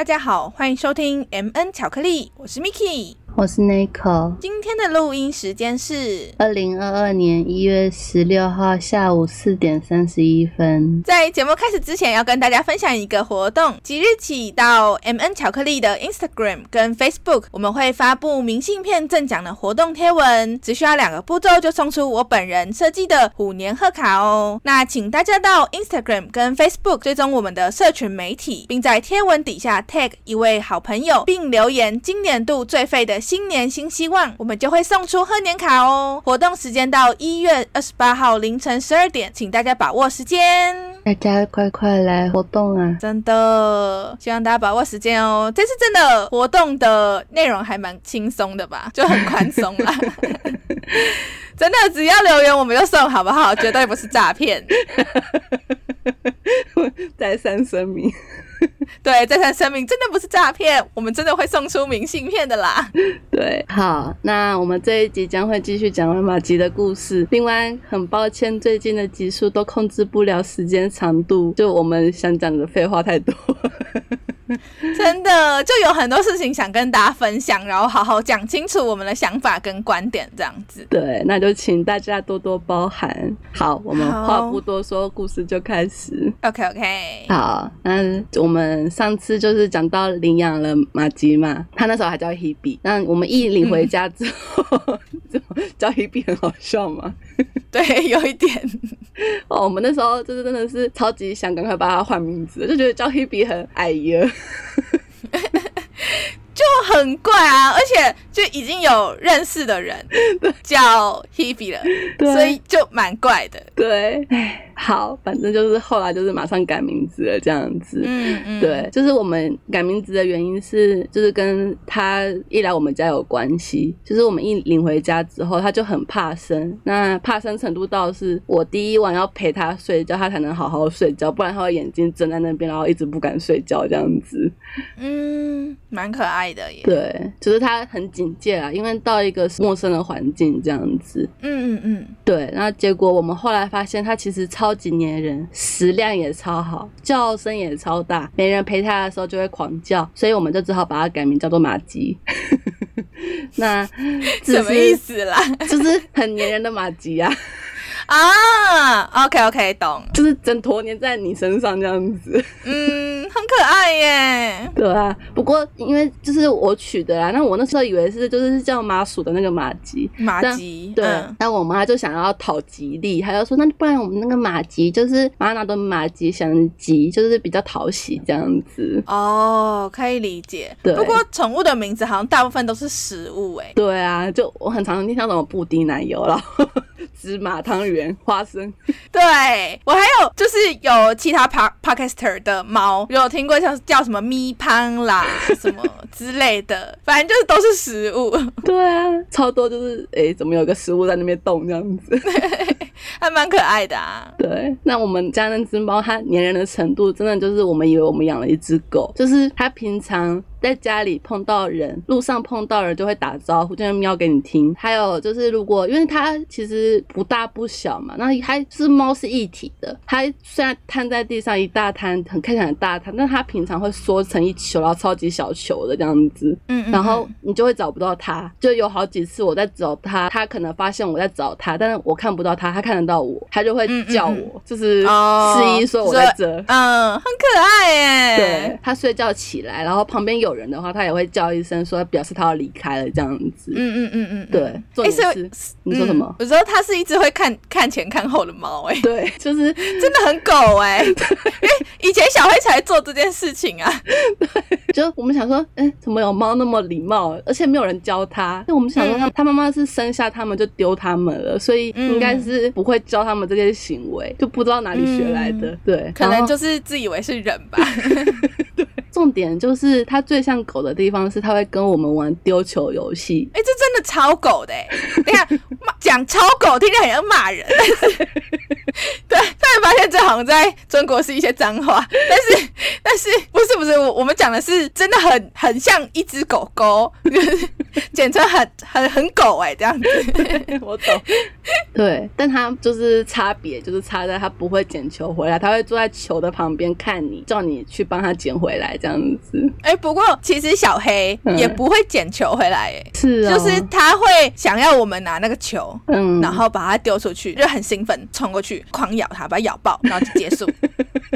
大家好，欢迎收听 M N 巧克力，我是 Miki。我是 Nico。今天的录音时间是二零二二年一月十六号下午四点三十一分。在节目开始之前，要跟大家分享一个活动。即日起到 M N 巧克力的 Instagram 跟 Facebook，我们会发布明信片赠奖的活动贴文，只需要两个步骤就送出我本人设计的虎年贺卡哦。那请大家到 Instagram 跟 Facebook 追踪我们的社群媒体，并在贴文底下 tag 一位好朋友，并留言今年度最废的。新年新希望，我们就会送出贺年卡哦！活动时间到一月二十八号凌晨十二点，请大家把握时间，大家快快来活动啊！真的，希望大家把握时间哦。这次真的活动的内容还蛮轻松的吧，就很宽松啦。真的，只要留言我们就送，好不好？绝对不是诈骗。再三声明。对，再三声明，真的不是诈骗，我们真的会送出明信片的啦。对，好，那我们这一集将会继续讲马吉的故事。另外，很抱歉，最近的集数都控制不了时间长度，就我们想讲的废话太多。真的就有很多事情想跟大家分享，然后好好讲清楚我们的想法跟观点，这样子。对，那就请大家多多包涵。好，我们话不多说，故事就开始。OK OK。好，那我们上次就是讲到领养了马吉嘛，他那时候还叫 Hebe。那我们一领回家之后，叫 Hebe 很好笑吗？对，有一点。哦，我们那时候就是真的是超级想赶快把它换名字，就觉得叫 Hebe 很矮呀。就很怪啊，而且就已经有认识的人 叫 Hebe 了，所以就蛮怪的。对，好，反正就是后来就是马上改名字了，这样子。嗯嗯，对，就是我们改名字的原因是，就是跟他一来我们家有关系。就是我们一领回家之后，他就很怕生，那怕生程度到是我第一晚要陪他睡觉，他才能好好睡觉，不然他会眼睛睁在那边，然后一直不敢睡觉这样子。嗯，蛮可爱的耶。对，就是他很警戒啊，因为到一个陌生的环境这样子。嗯嗯嗯，对。那结果我们后来发现，他其实超级粘人，食量也超好，叫声也超大，没人陪他的时候就会狂叫，所以我们就只好把它改名叫做马吉。那什么意思啦？就是很粘人的马吉啊。啊，OK OK，懂，就是整坨粘在你身上这样子，嗯，很可爱耶。对啊，不过因为就是我取的啦，那我那时候以为是就是叫麻薯的那个马吉，马吉，对。那我妈就想要讨吉利，她就说那不然我们那个马吉就是妈拿的马吉，想吉就是比较讨喜这样子。哦，可以理解。对。不过宠物的名字好像大部分都是食物哎。对啊，就我很常听到什么布丁奶油了。芝麻汤圆、花生，对我还有就是有其他 p podcaster 的猫，有听过像叫什么咪潘啦 什么之类的，反正就是都是食物。对啊，超多就是哎，怎么有个食物在那边动这样子，还蛮可爱的啊。对，那我们家那只猫，它粘人的程度，真的就是我们以为我们养了一只狗，就是它平常。在家里碰到人，路上碰到人就会打招呼，就会喵给你听。还有就是，如果因为它其实不大不小嘛，那还是猫是一体的。它虽然摊在地上一大摊，很看起来很大摊，但它平常会缩成一球，然后超级小球的这样子。嗯嗯。然后你就会找不到它，就有好几次我在找它，它可能发现我在找它，但是我看不到它，它看得到我，他就会叫我，就是示意说我在这。嗯，很可爱耶。对，他睡觉起来，然后旁边有。人的话，他也会叫一声，说表示他要离开了这样子。嗯嗯嗯嗯，对。哎，是你说什么？我说它是一只会看看前看后的猫，哎，对，就是 真的很狗哎。因为以前小黑才做这件事情啊。对就我们想说，哎，怎么有猫那么礼貌，而且没有人教它？那我们想说，他他妈妈是生下他们就丢他们了，所以应该是不会教他们这些行为，就不知道哪里学来的。对，可能就是自以为是人吧。对。重点就是它最像狗的地方是它会跟我们玩丢球游戏。哎，这真的超狗的哎！你看，讲超狗听起来很像骂人。对，突然发现这好像在中国是一些脏话，但是但是不是不是，我我们讲的是真的很很像一只狗狗，就 是简称很很很狗哎、这样子。我懂。对，但他就是差别，就是差在他不会捡球回来，他会坐在球的旁边看你，叫你去帮他捡回来，这样子。哎、不过其实小黑嗯也不会捡球回来、哎、是啊，就是他会想要我们拿那个球，嗯，然后把它丢出去，就很兴奋，冲过去狂咬它，把它咬爆，然后就结束。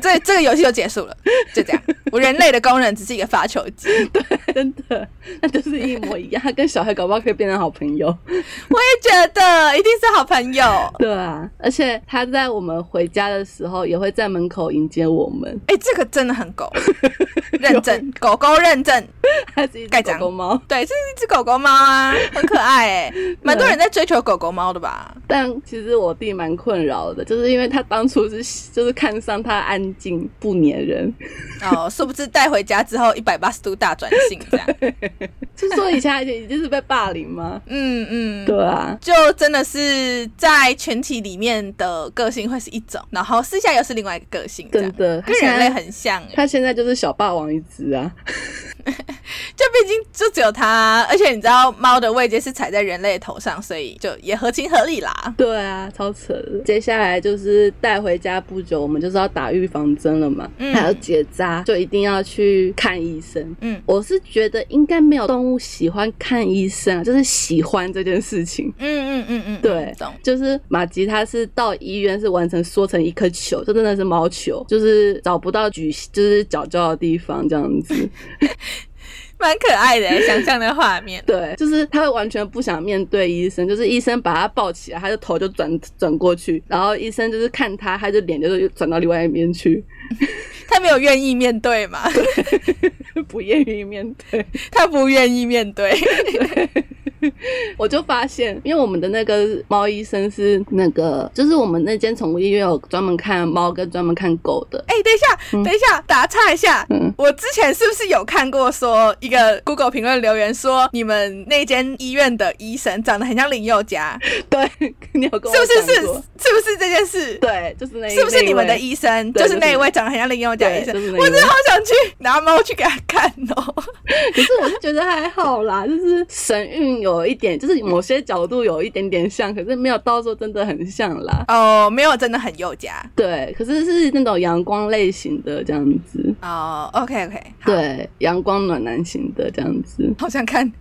这这个游戏就结束了，就这样。我人类的功能只是一个发球机，对真的，那就是一模一样。他跟小黑搞不好可以变成好朋友。我也觉得一定是好朋友。对啊，而且他在我们回家的时候，也会在门口迎接我们。哎、这个真的很狗，认证狗狗认证，它是一只狗狗猫，对，这是一只狗狗猫啊，很可爱哎、蛮多人在追求狗狗猫的吧？但其实我弟蛮困扰的，就是因为他当初是 就是看上他安静不粘人，哦，殊不知带回家之后一百八十度大转性这样。就说以前他已经是被霸凌吗？嗯嗯，对啊，就真的是在群体里面的个性会是一种，然后私下又是另外一个个性，真的，跟人类很像哎、他现在就是小霸王一只啊。就毕竟就只有它，而且你知道猫的位阶是踩在人类头上，所以就也合情合理啦。对啊，超扯的。接下来就是带回家不久，我们就是要打预防针了嘛，嗯还要结扎，就一定要去看医生。嗯我是觉得应该没有动物喜欢看医生啊，就是喜欢这件事情。嗯嗯嗯嗯，对懂。就是马吉，他是到医院是完成缩成一颗球，就真的是毛球，就是找不到举，就是脚脚的地方这样子。蛮可爱的欸，想象的画面。对，就是他会完全不想面对医生，就是医生把他抱起来，他的头就转转过去，然后医生就是看他，他的脸就是转到另外一边去，他没有愿意面对嘛？不愿意面对。他不愿意面对。我就发现，因为我们的那个猫医生是那个，就是我们那间宠物医院有专门看猫跟专门看狗的。哎、等一下，等一下，打岔一下。嗯我之前是不是有看过说一个 Google 评论留言说，你们那间医院的医生长得很像林宥嘉，对，你有跟我是不是是是不是这件事？对，就是那一是不是你们的医生？就是那一位长得很像林宥嘉医生，我真的好想去拿猫去给他看哦。可是我是觉得还好啦，就是神韵有一点，就是某些角度有一点点像，可是没有到说真的很像啦。哦，没有真的很宥嘉对，可是是那种阳光类型的这样子，哦。OK OK，对，阳光暖男型的这样子，好想看。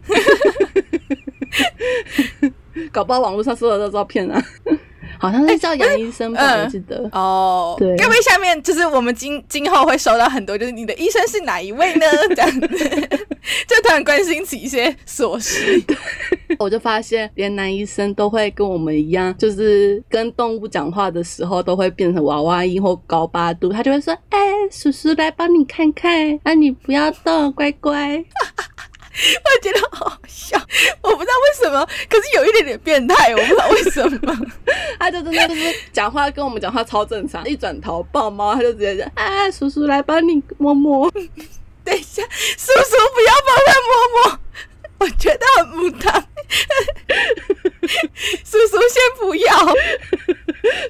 搞不好网络上搜得到照片啊，好像是叫杨医生吧，嗯我记得。哦，对该不会下面就是我们今今后会收到很多，就是你的医生是哪一位呢？这样子，关心起一些琐事。我就发现，连男医生都会跟我们一样，就是跟动物讲话的时候都会变成娃娃音或高八度，他就会说：“哎、叔叔来帮你看看，啊，你不要动，乖乖。”我觉得好好笑，我不知道为什么，可是有一点点变态，我不知道为什么。他就真的就是讲话跟我们讲话超正常，一转头抱猫，他就直接讲：“啊，叔叔来帮你摸摸。等一下，叔叔不要帮他摸摸，我觉得很不当。叔叔先不要，”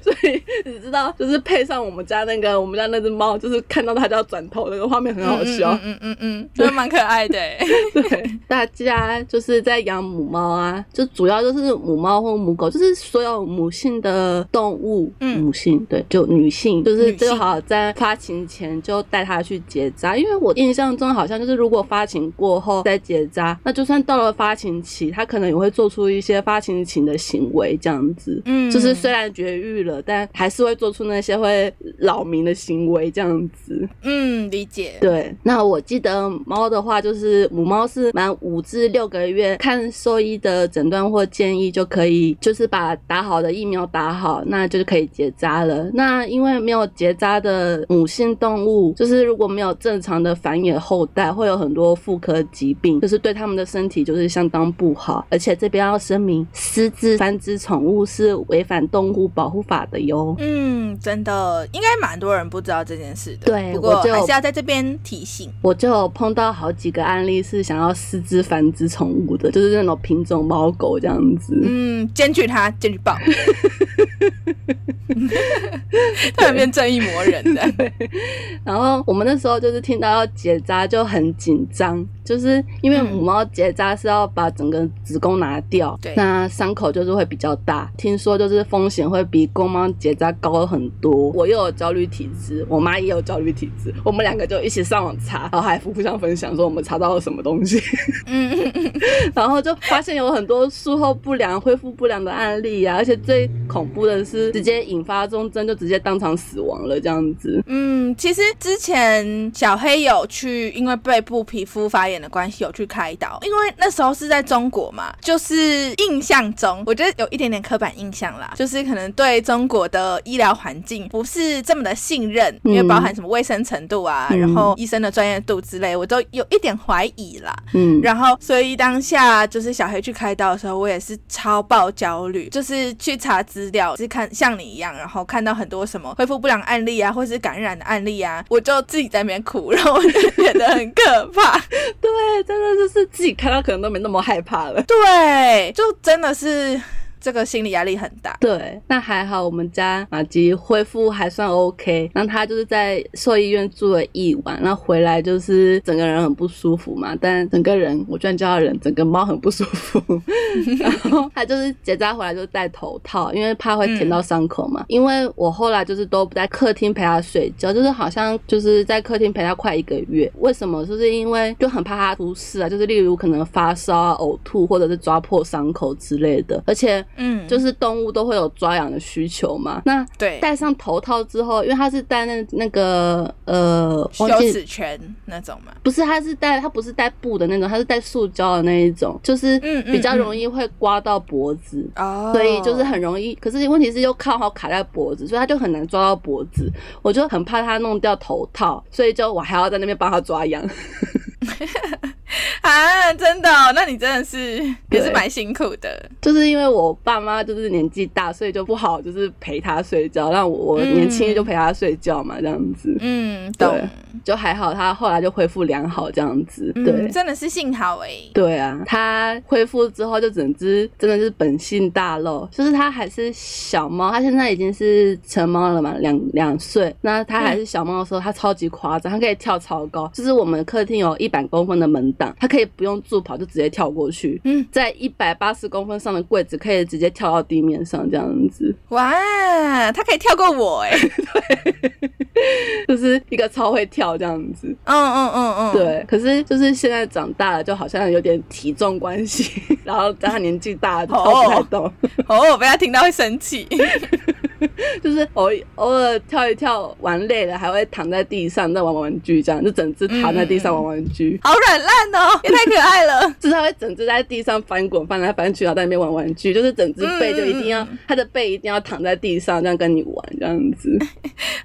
所以你知道，就是配上我们家那个我们家那只猫，就是看到它就要转头，那个画面很好笑。嗯嗯嗯嗯，真的蛮可爱的欸。对，大家就是在养母猫啊，就主要就是母猫或母狗，就是所有母性的动物，嗯母性对，就女性，就是最好在发情前就带它去结扎，因为我印象中好像就是如果发情过后再结扎，那就算到了发情期，它可能也会做出一些发情期的行为，这样子。嗯就是虽然绝育了，但还是会做出那些会扰民的行为，这样子。嗯，理解。对，那我记得猫的话，就是母猫是满五至六个月，看兽医的诊断或建议就可以，就是把打好的疫苗打好，那就是可以结扎了。那因为没有结扎的母性动物，就是如果没有正常的繁衍后代，会有很多妇科疾病，就是对它们的身体就是相当不好。而且这边要声明，私自繁殖宠物是违反动物保护法的哟。嗯嗯，真的，应该蛮多人不知道这件事的。对不过还是要在这边提醒。我就有碰到好几个案例是想要私自繁殖宠物的，就是那种品种猫狗这样子。嗯，检举他，检举报，突然变正义魔人的。然后我们那时候就是听到要结扎就很紧张，就是因为母猫结扎是要把整个子宫拿掉，对那伤口就是会比较大，听说就是风险会比公猫结扎高很多。我又有焦虑体质，我妈也有焦虑体质，我们两个就一起上网查，然后还互相分享说我们查到了什么东西，嗯 然后就发现有很多术后不良、恢复不良的案例啊，而且最恐怖的是直接引发中症，就直接当场死亡了这样子。嗯，其实之前小黑有去，因为背部皮肤发炎的关系有去开刀，因为那时候是在中国嘛，就是印象中我觉得有一点点刻板印象啦，就是可能对中国的医疗环境不是这么的信任，因为包含什么卫生程度啊，嗯然后医生的专业度之类，我都有一点怀疑啦。嗯，然后，所以当下就是小黑去开刀的时候，我也是超爆焦虑，就是去查资料，是看像你一样，然后看到很多什么恢复不良案例啊，或是感染的案例啊，我就自己在那边哭，然后我就觉得很可怕。对，真的就是自己看到可能都没那么害怕了。对，就真的是是。这个心理压力很大。对，那还好，我们家马吉恢复还算 OK。然后他就是在兽医院住了一晚，然后回来就是整个人很不舒服嘛。但整个人，我居然叫他人，整个猫很不舒服。然后他就是结扎回来就戴头套，因为怕会舔到伤口嘛。因为我后来就是都不在客厅陪他睡觉，就是好像就是在客厅陪他快一个月。为什么？就是因为就很怕他出事啊，就是例如可能发烧啊、呕吐或者是抓破伤口之类的，而且。嗯，就是动物都会有抓痒的需求嘛。那对戴上头套之后，因为它是戴那那个呃，羞忘记耻圈那种嘛。不是，它是戴它不是戴布的那种，它是戴塑胶的那一种，就是比较容易会刮到脖子。哦，所以就是很容易，可是问题是又靠好卡在脖子，所以它就很难抓到脖子。我就很怕它弄掉头套，所以就我还要在那边帮它抓痒。啊，真的哦、那你真的是也是蛮辛苦的。就是因为我爸妈就是年纪大，所以就不好就是陪他睡觉，让我我年轻就陪他睡觉嘛，这样子。嗯，懂。对就还好，他后来就恢复良好这样子。嗯，对，真的是幸好哎、对啊，他恢复之后就整只真的是本性大露，就是他还是小猫，他现在已经是成猫了嘛，两两岁。那他还是小猫的时候，他超级夸张，他可以跳超高，就是我们客厅有一百公分的门档，它可以不用助跑就直接跳过去。嗯，在一百八十公分上的柜子可以直接跳到地面上，这样子，哇，他可以跳过我 哎、对就是一个超会跳这样子。嗯嗯嗯嗯，，对，可是就是现在长大了，就好像有点体重关系，然后加上年纪大了，就跳不太动，哦，我被他听到会生气。就是偶偶尔跳一跳，玩累了还会躺在地上再玩玩具，这样就整只躺在地上玩玩具，好软烂哦，也太可爱了。就是它会整只在地上翻滚，翻来翻去，然后在那边玩玩具，就是整只背就一定要它的背一定要躺在地上，这样跟你玩这样子。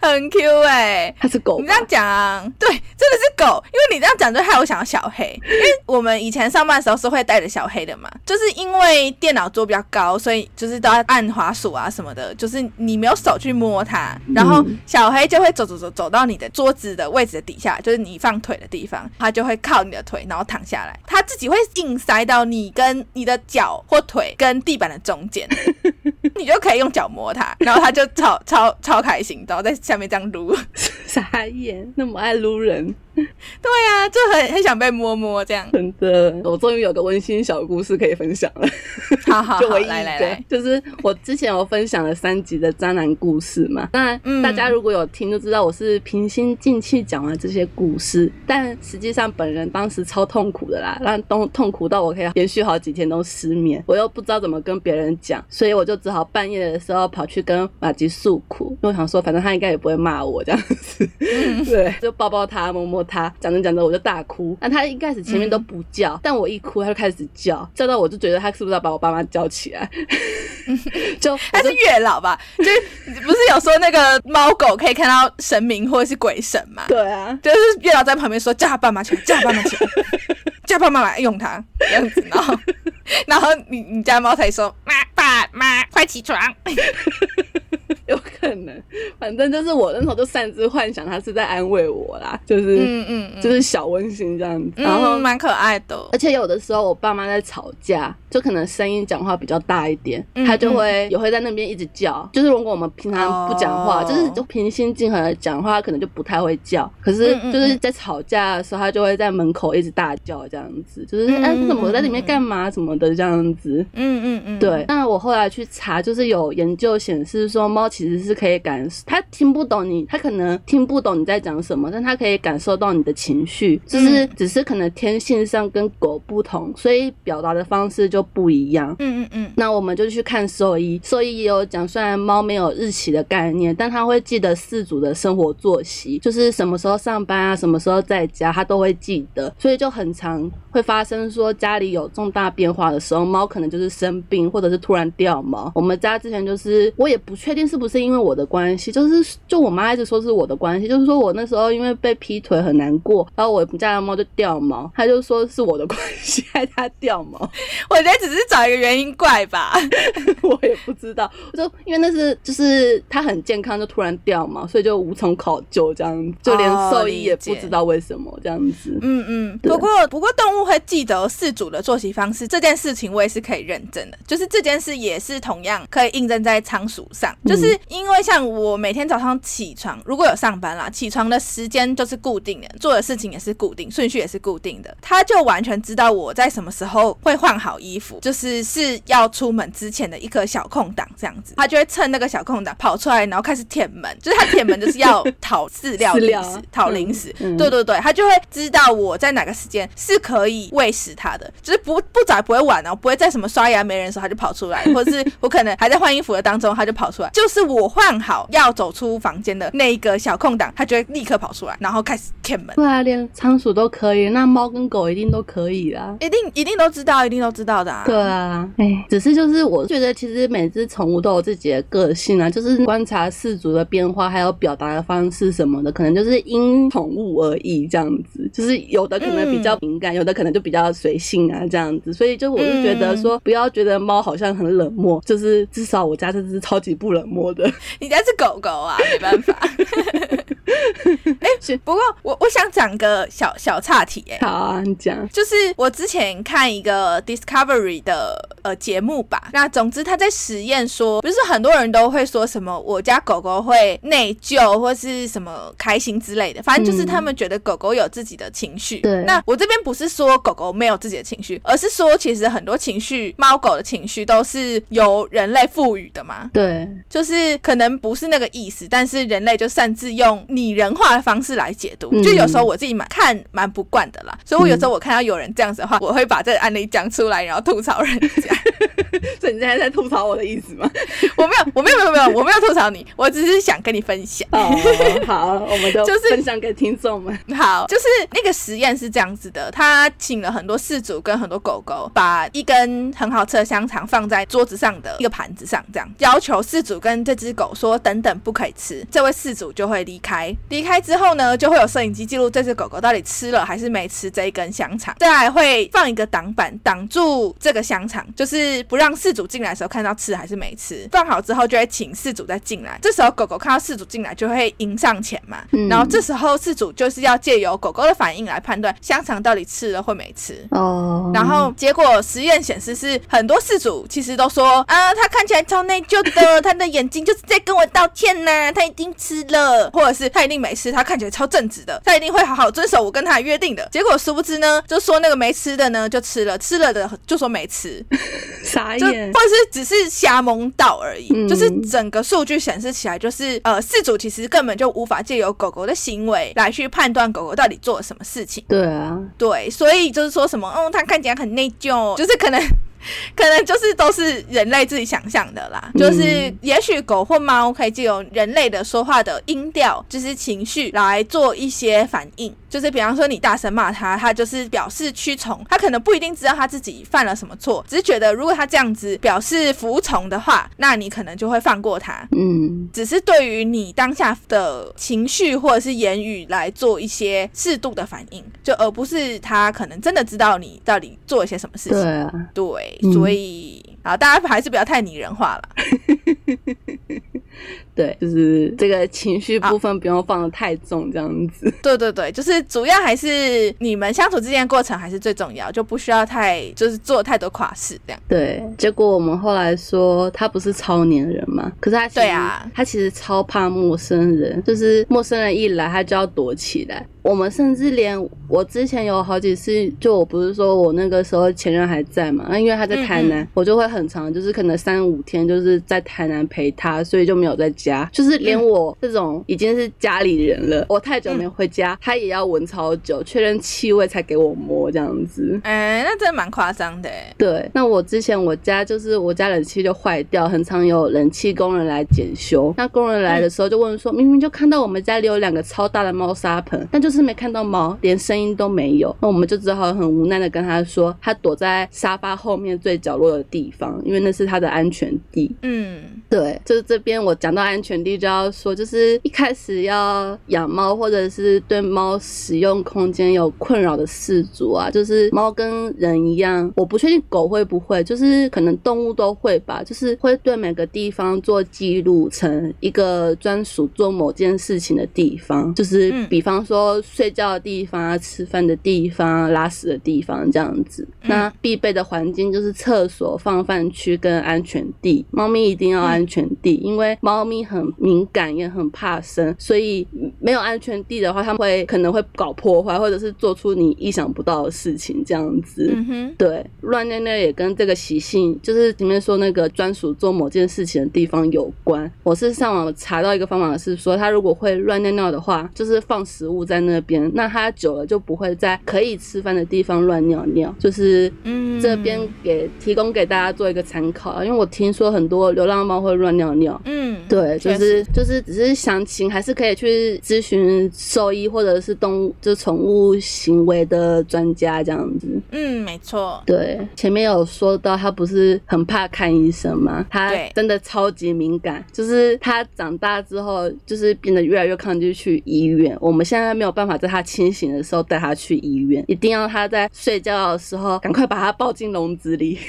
很 Q 哎、它是狗你这样讲啊，对，真的是狗，因为你这样讲就害我想到小黑，因为我们以前上班的时候是会带着小黑的嘛，就是因为电脑桌比较高，所以就是都要按滑鼠啊什么的，就是你没有手去摸它，然后嗯小黑就会走走走走到你的桌子的位置的底下，就是你放腿的地方，它就会靠你的腿，然后躺下来，它自己会硬塞到你跟你的脚或腿跟地板的中间。你就可以用脚摸它，然后它就超超超开心，然后在下面这样撸。傻眼，那么爱撸人，对呀、就很很想被摸摸这样。真的，我终于有个温馨小故事可以分享了。好好好，就唯一一个来来来，就是我之前有分享了三集的渣男故事嘛，那嗯大家如果有听就知道我是平心静气讲完这些故事，但实际上本人当时超痛苦的啦，让痛痛苦到我可以连续好几天都失眠，我又不知道怎么跟别人讲，所以我就只好半夜的时候跑去跟马吉诉苦，因为我想说反正他应该也不会骂我这样子，对，就抱抱他摸摸他，讲着讲着我就大哭，那他一开始前面都不叫，但我一哭他就开始叫，叫到我就觉得他是不是要把我爸妈叫起来，就他是月老吧？就是不是有说那个猫狗可以看到神明或者是鬼神嘛？对啊，就是月老在旁边说叫他爸妈起来，叫他爸妈起来，叫爸妈来用它这样子，然后 然后你你家猫才说妈爸妈快起床，有可可能，反正就是我那时候就擅自幻想它是在安慰我啦，就是嗯嗯嗯，就是小温馨这样子。然后嗯，蛮可爱的而。且有的时候我爸妈在吵架，就可能声音讲话比较大一点，嗯他就会也会在那边一直叫。就是如果我们平常不讲话，哦就是就平心静和的讲话，他可能就不太会叫。可是就是在吵架的时候，它就会在门口一直大叫这样子，就是嗯哎、嗯怎么在里面干嘛什么的这样子。嗯嗯嗯，对，那我后来去查，就是有研究显示说，猫其实是可以感，它听不懂你，它可能听不懂你在讲什么，但它可以感受到你的情绪，就是嗯只是可能天性上跟狗不同，所以表达的方式就不一样。嗯嗯嗯，那我们就去看兽医，兽医也有讲，虽然猫没有日期的概念，但它会记得饲主的生活作息，就是什么时候上班啊，什么时候在家，它都会记得，所以就很常会发生说家里有重大变化的时候，猫可能就是生病，或者是突然掉毛。我们家之前就是，我也不确定是不是因为我的关系，就是就我妈一直说是我的关系，就是说我那时候因为被劈腿很难过，然后我们家的猫就掉毛，她就说是我的关系 害它掉毛。我觉得只是找一个原因怪吧。我也不知道，我就因为那是就是它很健康，就突然掉嘛，所以就无从考究，这样就连哦兽医也不知道为什么这样子。嗯嗯，不过不过动物会记得饲主的作息方式这件事情，我也是可以认证的。就是这件事也是同样可以印证在仓鼠上，嗯就是因为像我每天早上起床，如果有上班啦，起床的时间就是固定的，做的事情也是固定，顺序也是固定的，它就完全知道我在什么时候会换好衣服，就是是要出门之前的一个小空档这样子，它就会趁那个小空档跑出来，然后开始舔门，就是它舔门就是要讨饲料零食，讨零食，对对对，它就会知道我在哪个时间是可以喂食它的，就是不不早也不会晚哦，不会在什么刷牙没人的时候它就跑出来，或者是我可能还在换衣服的当中它就跑出来，就是我换好要走出房间的那一个小空档，它就会立刻跑出来，然后开始舔门。对啊，连仓鼠都可以，那猫跟狗一定都可以啦。一定一定都知道，一定都知道的啊。对啊，哎，只是就是我觉得，其实每只宠物都有自己的个性啊，就是观察饲主的变化，还有表达的方式什么的，可能就是因宠物而异这样子。就是有的可能比较敏感，有的可能就比较随性啊这样子。所以就我就觉得说，不要觉得猫好像很冷漠，就是至少我家这只超级不冷漠的。你家是狗狗啊，没办法。哎、不过我我想讲个小小岔题、哎，好啊，你讲。就是我之前看一个 Discovery 的呃节目吧，那总之他在实验说，不是很多人都会说什么我家狗狗会内疚或是什么开心之类的，反正就是他们觉得狗狗有自己的情绪。对。那我这边不是说狗狗没有自己的情绪，而是说其实很多情绪，猫狗的情绪都是由人类赋予的嘛。对，就是可能不是那个意思，但是人类就擅自用拟人化的方式来解读，嗯。就有时候我自己蛮看蛮不惯的啦，所以我有时候我看到有人这样子的话，我会把这个案例讲出来，然后吐槽人家。所以你现在在吐槽我的意思吗？我没有，我没有，没有，没有，我没有吐槽你，我只是想跟你分享。哦，好，我们就 就是分享给听众们。好，就是那个实验是这样子的，他请了很多事主跟很多狗狗，把一根很好吃的香肠放在桌子上的一个盘子上，这样要求事主跟这只狗说等等不可以吃，这位事主就会离开。离开之后呢，就会有摄影机记录这只狗狗到底吃了还是没吃这一根香肠，再来会放一个挡板挡住这个香肠，就是不让事主进来的时候看到吃还是没吃。放好之后就会请事主再进来，这时候狗狗看到事主进来就会迎上前嘛，嗯然后这时候事主就是要借由狗狗的反应来判断香肠到底吃了或没吃。哦然后结果实验显示是很多事主其实都说啊，他看起来超内疚的，他的眼睛就是在跟我道歉呐、他一定吃了，或者是他一定没吃，他看起来超正直的，他一定会好好遵守我跟他的约定的。结果殊不知呢，就说那个没吃的呢就吃了，吃了的就说没吃，就或傻眼者。是只是瞎蒙到而已，嗯就是整个数据显示起来，就是呃，饲主其实根本就无法借由狗狗的行为来去判断狗狗到底做了什么事情。对啊，对，所以就是说什么，嗯，它看起来很内疚，就是可能。可能就是都是人类自己想象的啦，嗯。就是也许狗或猫可以借由人类的说话的音调，就是情绪来做一些反应，就是比方说你大声骂它，它就是表示屈从，它可能不一定知道它自己犯了什么错，只是觉得如果它这样子表示服从的话，那你可能就会放过它。嗯，只是对于你当下的情绪或者是言语来做一些适度的反应，就而不是他可能真的知道你到底做了些什么事情。对啊，对，嗯所以啊，大家还是不要太拟人化了。对，就是这个情绪部分不用放的太重，这样子。对对对，就是主要还是你们相处之间的过程还是最重要，就不需要太就是做太多垮事这样。对，结果我们后来说他不是超黏人嘛，可是他对啊他其实超怕陌生人，就是陌生人一来他就要躲起来。我们甚至连我之前有好几次，就我不是说我那个时候前任还在嘛，那因为他在台南，嗯嗯我就会很长，就是可能三五天就是在台南陪他，所以就没有在家。就是连嗯我这种已经是家里人了，我太久没回家，他也要闻超久，确认气味才给我摸这样子。哎、那真的蛮夸张的欸。对，那我之前我家就是我家冷气就坏掉，很常有冷气工人来检修。那工人来的时候就问说，明明就看到我们家里有两个超大的猫砂盆，但就是没看到猫，连声音都没有。那我们就只好很无奈的跟他说，他躲在沙发后面最角落的地方，因为那是他的安全地。嗯对，就是这边我讲到安全地就要说，就是一开始要养猫或者是对猫使用空间有困扰的事主啊，就是猫跟人一样，我不确定狗会不会，就是可能动物都会吧，就是会对每个地方做记录成一个专属做某件事情的地方，就是嗯比方说睡觉的地方啊、吃饭的地方啊、拉屎的地方这样子。那必备的环境就是厕所、放饭区跟安全地。猫咪一定要安全地，因为猫咪很敏感，也很怕生，所以没有安全地的话，他们会可能会搞破坏，或者是做出你意想不到的事情这样子。嗯哼，对，乱尿尿也跟这个习性，就是前面说那个专属做某件事情的地方有关。我是上网查到一个方法是说，他如果会乱尿尿的话，就是放食物在那边，那他久了就不会在可以吃饭的地方乱尿尿。就是嗯这边给提供给大家做一个参考啊，因为我听说很多流浪猫会乱尿尿。嗯，对，就是就是只是详情还是可以去咨询兽医或者是动物就宠物行为的专家这样子。嗯，没错，对，前面有说到他不是很怕看医生吗？他真的超级敏感，就是他长大之后就是变得越来越抗拒去医院。我们现在没有办法在他清醒的时候带他去医院，一定要他在睡觉的时候赶快把他抱进笼子里。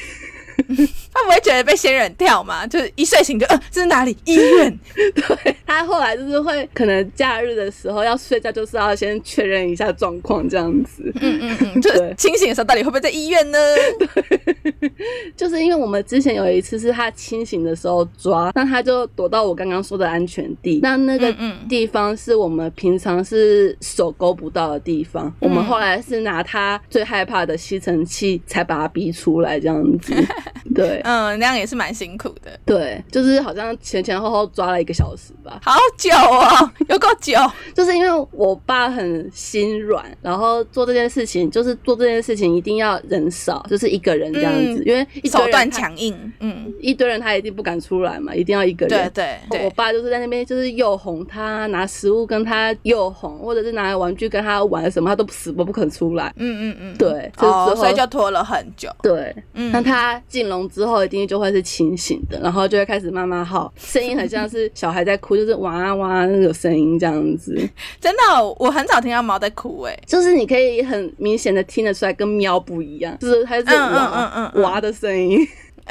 他不会觉得被仙人跳吗？就是一睡醒就，呃，这是哪里？医院。对他后来就是会可能假日的时候要睡觉，就是要先确认一下状况这样子。嗯嗯嗯，就是对清醒的时候到底会不会在医院呢？对 就是因为我们之前有一次是他清醒的时候抓，那他就躲到我刚刚说的安全地。那那个地方是我们平常是手勾不到的地方，我们后来是拿他最害怕的吸尘器才把他逼出来这样子。对嗯，那样也是蛮辛苦的，对，就是好像前前后后抓了一个小时吧。好久哦，有够久。就是因为我爸很心软，然后做这件事情，就是做这件事情一定要人少，就是一个人这样子，嗯因为手段强硬，嗯，一堆人他一定不敢出来嘛，一定要一个人。对我爸就是在那边，就是又哄他，拿食物跟他又哄，或者是拿玩具跟他玩什么，他都死活不肯出来。嗯嗯嗯，对，所以就拖了很久，对。嗯，那他进笼之后，一定就会是清醒的，然后就会开始慢慢好，声音很像是小孩在哭，就是哇哇那种声音这样子，真的哦，我很少听到猫在哭，哎，就是你可以很明显的听得出来，跟喵不一样，就是它是嗯嗯哇嗯嗯嗯哇的声音。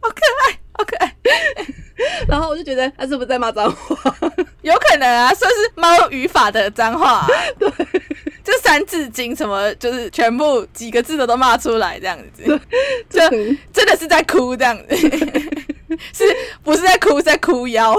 好可爱，然后我就觉得他是不是在骂脏话？有可能啊，算是猫语法的脏话、啊，对，就三字经什么，就是全部几个字的都骂出来这样子，就真的是在哭这样子，是不是在哭，是在哭腰？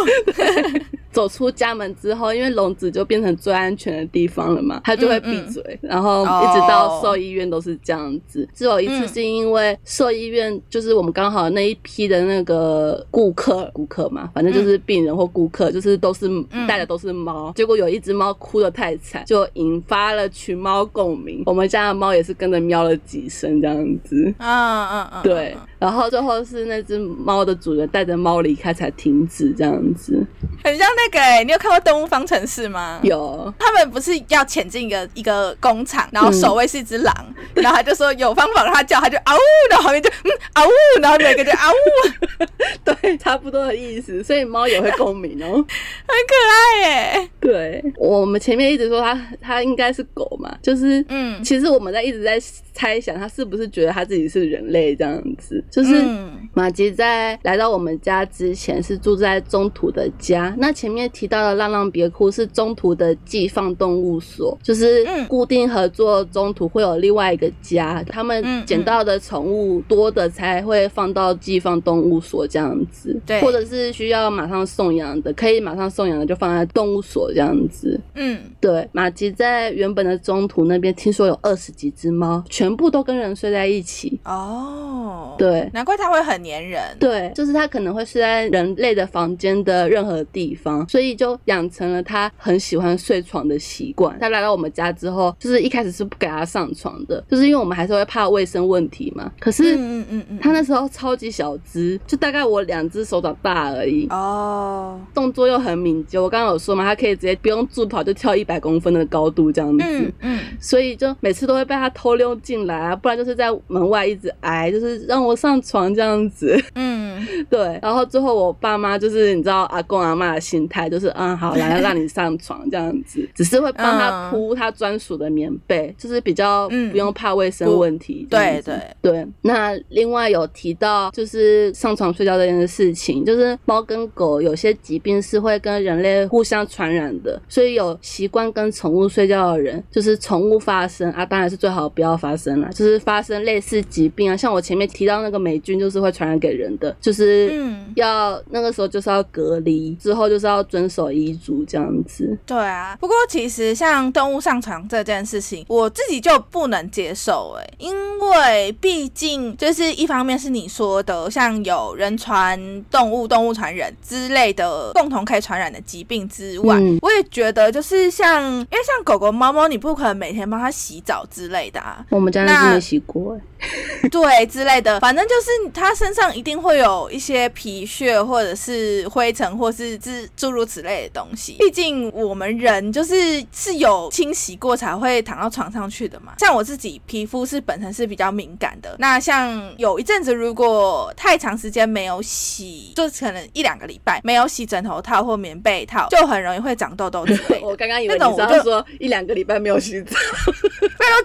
走出家门之后，因为笼子就变成最安全的地方了嘛，它就会闭嘴，然后一直到兽医院都是这样子。只有一次是因为兽医院就是我们刚好那一批的那个顾客，顾客嘛，反正就是病人或顾客，就是都是带的都是猫，结果有一只猫哭的太惨，就引发了群猫共鸣。我们家的猫也是跟着喵了几声这样子。嗯嗯嗯，对，然后最后是那只猫的主人带着猫离开才停止这样子。很像那个、欸，你有看过《动物方程式》吗？有，他们不是要潜进一个一个工厂，然后守卫是一只狼，然后他就说有方法让它叫，他就嗷呜，然后旁边就嗯嗷呜，然后每个就嗷呜，对，差不多的意思，所以猫也会共鸣哦。很可爱耶。对，我们前面一直说它它应该是狗嘛，就是嗯其实我们在一直在猜想他是不是觉得他自己是人类这样子。就是嗯。马吉在来到我们家之前是住在中途的家，那前面提到的浪浪别哭是中途的寄放动物所，就是嗯。固定合作中途会有另外一个家，他嗯们捡到的宠物多的才会放到寄放动物所这样子，对。或者是需要马上送养的，可以马上送养的就放在动物所这样子。嗯，对，马吉在原本的中途那边听说有二十几只猫，全部都跟人睡在一起。哦，，对，难怪它会很粘人。对，就是它可能会睡在人类的房间的任何地方，所以就养成了它很喜欢睡床的习惯。它来到我们家之后，就是一开始是不给它上床的，就是因为我们还是会怕卫生问题嘛。可是嗯嗯嗯嗯，它那时候超级小只，就大概我两只手掌大而已。哦，动作又很敏捷，我刚刚有说嘛，它可以直接不用助跑就跳一百公分的高度这样子。嗯嗯，所以就每次都会被他偷溜进来啊，不然就是在门外一直挨，就是让我上床这样子。嗯，对，然后最后我爸妈就是你知道阿公阿妈的心态，就是嗯好来让你上床这样子，只是会帮他嗯铺他专属的棉被，就是比较嗯不用怕卫生问题对。对，对，那另外有提到就是上床睡觉这件事情，就是猫跟狗有些疾病是会跟人类互相传染的，所以有习惯跟宠物睡觉的人，就是宠物发生啊，当然是最好不要发生啦，就是发生类似疾病啊，像我前面提到那个霉菌就是会传染给人的，就是嗯，要那个时候就是要隔离，之后就是要遵守医嘱这样子。对啊。不过其实像动物上床这件事情，我自己就不能接受哎、因为毕竟就是一方面是你说的，像有人传动物、动物传人之类的共同可以传染的疾病之外，嗯我也觉得就是像，因为像狗狗、猫猫，你不可能每天帮它洗澡之类的啊。我们家那没洗过、欸，对之类的，反正就是他身上一定会有一些皮屑或者是灰尘或是诸诸如此类的东西。毕竟我们人就是是有清洗过才会躺到床上去的嘛。像我自己皮肤是本身是比较敏感的，那像有一阵子如果太长时间没有洗，就可能一两个礼拜没有洗枕头套或棉被套，就很容易会长痘痘之类的。我刚刚以为你那种我就是要说一两个礼拜没有洗澡。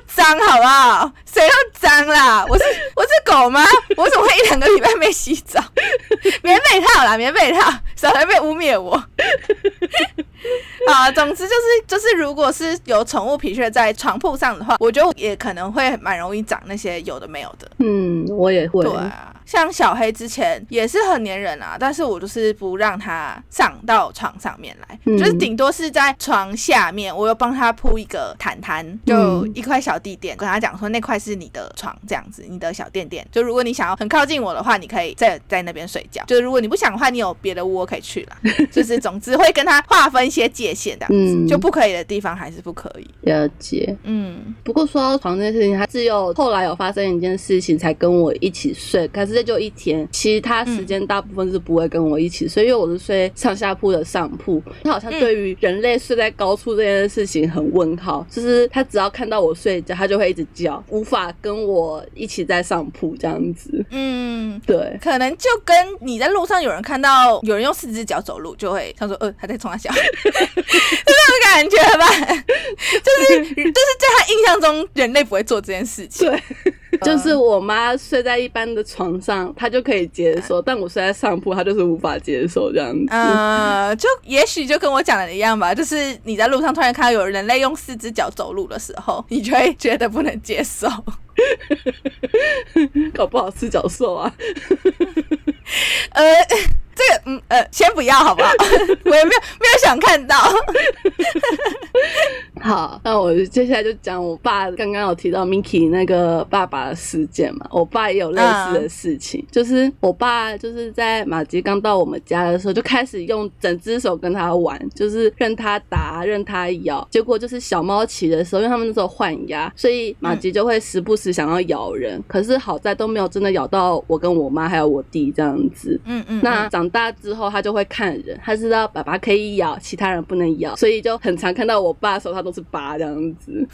脏好不好？谁要脏啦？我是我是狗吗？我怎么会一两个礼拜没洗澡？棉被套啦，棉被套，少来被污蔑我。啊，总之就是就是，如果是有宠物皮屑在床铺上的话，我觉得也可能会蛮容易长那些有的没有的。嗯，我也会。对啊，像小黑之前也是很粘人啊，但是我就是不让它上到床上面来，嗯就是顶多是在床下面，我又帮他铺一个毯毯，就嗯一块小地垫，跟他讲说那块是你的床，这样子，你的小垫垫。就如果你想要很靠近我的话，你可以在在那边睡觉；就如果你不想的话，你有别的窝可以去了。就是总之会跟他划分一些界限，这样子，嗯就不可以的地方还是不可以。了解。嗯不过说到床这件事情，他只有后来有发生一件事情才跟我一起睡，可是这就一天，其他时间大部分是不会跟我一起睡，因为我是睡上下铺的上铺。他好像对于人类睡在高处这件事情很问号，就是他只要看到我睡觉，他就会一直叫，无法跟我一起在上铺这样子。嗯，对，可能就跟你在路上有人看到有人用四只脚走路，就会想说，呃，他在冲他笑，是这种感觉吧？就是 就是在他印象中，人类不会做这件事情。对，就是我妈睡在一般的床上，她就可以接受，但我睡在上铺，她就是无法接受这样子。呃，就也许就跟我讲的一样吧，就是你在路上突然看到有人类用四只脚走路的时候，你就会觉得不能接受。搞不好四脚兽啊。呃，这个嗯呃，先不要好不好？我也没有没有想看到。好，那我接下来就讲我爸刚刚有提到 Miki 那个爸爸的事件嘛，我爸也有类似的事情，就是我爸就是在马吉刚到我们家的时候，就开始用整只手跟他玩，就是任他打，任他咬，结果就是小猫骑的时候，因为他们那时候换牙，所以马吉就会时不时想要咬人，可是好在都没有真的咬到我跟我妈还有我弟这样子。嗯嗯，那长大之后，他就会看人，他知道爸爸可以咬，其他人不能咬，所以就很常看到我爸手上都是疤这样子，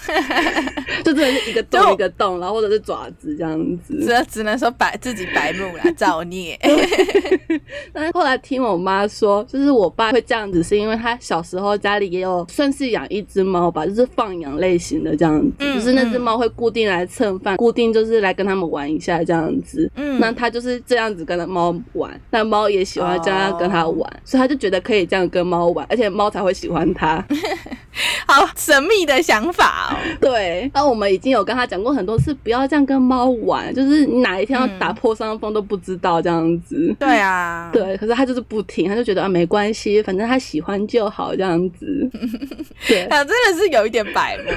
就真的是一个洞一个洞，然后或者是爪子这样子。只只能说白自己白目啦，造孽。但是后来听我妈说，就是我爸会这样子，是因为他小时候家里也有算是养一只猫吧，就是放养类型的这样子，嗯就是那只猫会固定来蹭饭，固定就是来跟他们玩一下这样子。嗯那他就是这样子跟猫玩，那猫也喜欢这样跟他玩，哦所以他就觉得可以这样跟猫玩，而且猫才会喜欢他。好神秘的想法哦。对，那我们已经有跟他讲过很多次，不要这样跟猫玩，就是你哪一天要嗯打破伤风都不知道这样子。对啊，对，可是他就是不听，他就觉得啊没关系，反正他喜欢就好这样子。对，啊，真的是有一点白目。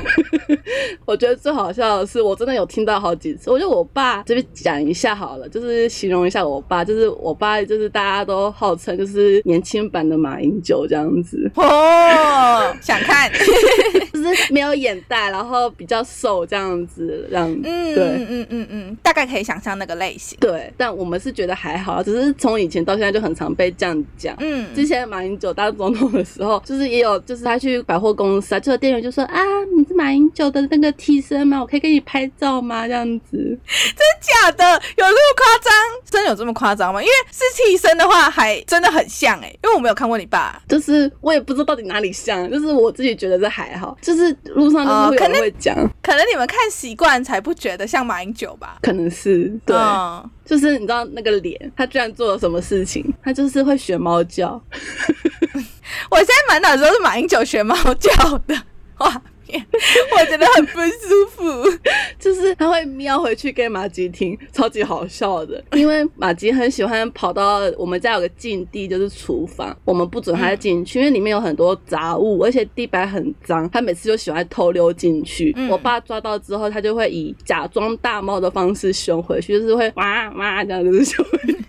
我觉得最好笑的是，我真的有听到好几次。我觉得我爸这边讲一下好了，就是形容一下我爸，就是我爸就是大家都号称就是年轻版的马英九这样子，哦，想看，就是没有眼袋，然后比较瘦这样子，这样子。嗯，对嗯嗯嗯嗯，大概可以想象那个类型。对，但我们是觉得还好，只是从以前到现在就很常被这样讲。嗯，之前马英九当总统的时候，就是也有，就是他去百货公司啊，就有店员就说啊，你是马英九的那个替身吗？我可以给你拍照吗？这样子。真假的，有这么夸张？真有这么夸张吗？因为是替身的话，还真的很像哎、因为我没有看过你爸。就是我也不知道到底哪里像，就是我自己觉得这还好，就是路上就是会可能会讲，可能你们看习惯才不觉得像马英九吧？可能是对，嗯就是你知道那个脸，他居然做了什么事情？他就是会学猫叫，我现在满脑子都是马英九学猫叫的画面，我觉得很不舒服。就是他会喵回去给马吉听，超级好笑的。因为马吉很喜欢跑到我们家有个禁地，就是厨房，我们不准他进去，因为里面有很多杂物，而且地板很脏，他每次就喜欢偷溜进去。嗯我爸抓到之后，他就会以假装大猫的方式凶回去，就是会哇哇这样子凶回去。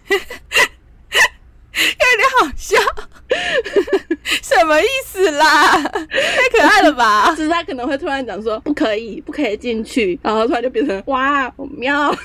有点好笑，什么意思啦？太可爱了吧！就是他可能会突然讲说不可以，不可以进去，然后突然就变成哇我喵。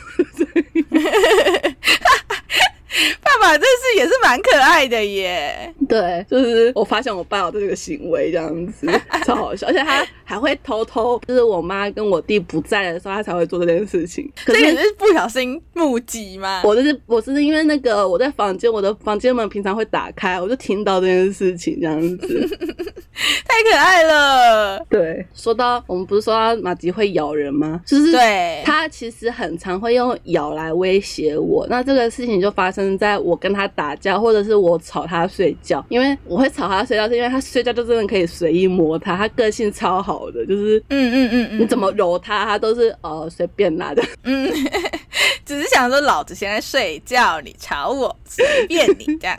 爸爸这是也是蛮可爱的耶。对，就是我发现我爸有这个行为这样子，超好笑，而且他还会偷偷，就是我妈跟我弟不在的时候，他才会做这件事情。可这个是是不小心目击吗？我就是我是因为那个我在房间，我的房间门平常会打开，我就听到这件事情这样子。太可爱了。对，说到我们不是说到马吉会咬人吗？就是对，他其实很常会用咬来威胁我。那这个事情就发生在我跟他打架，或者是我吵他睡觉。因为我会吵他睡觉，是因为他睡觉就真的可以随意摸他，他个性超好的，就是嗯嗯嗯嗯，你怎么揉他，他都是呃随便拿的。嗯，只是想说老子现在睡觉，你吵我，随便你这样。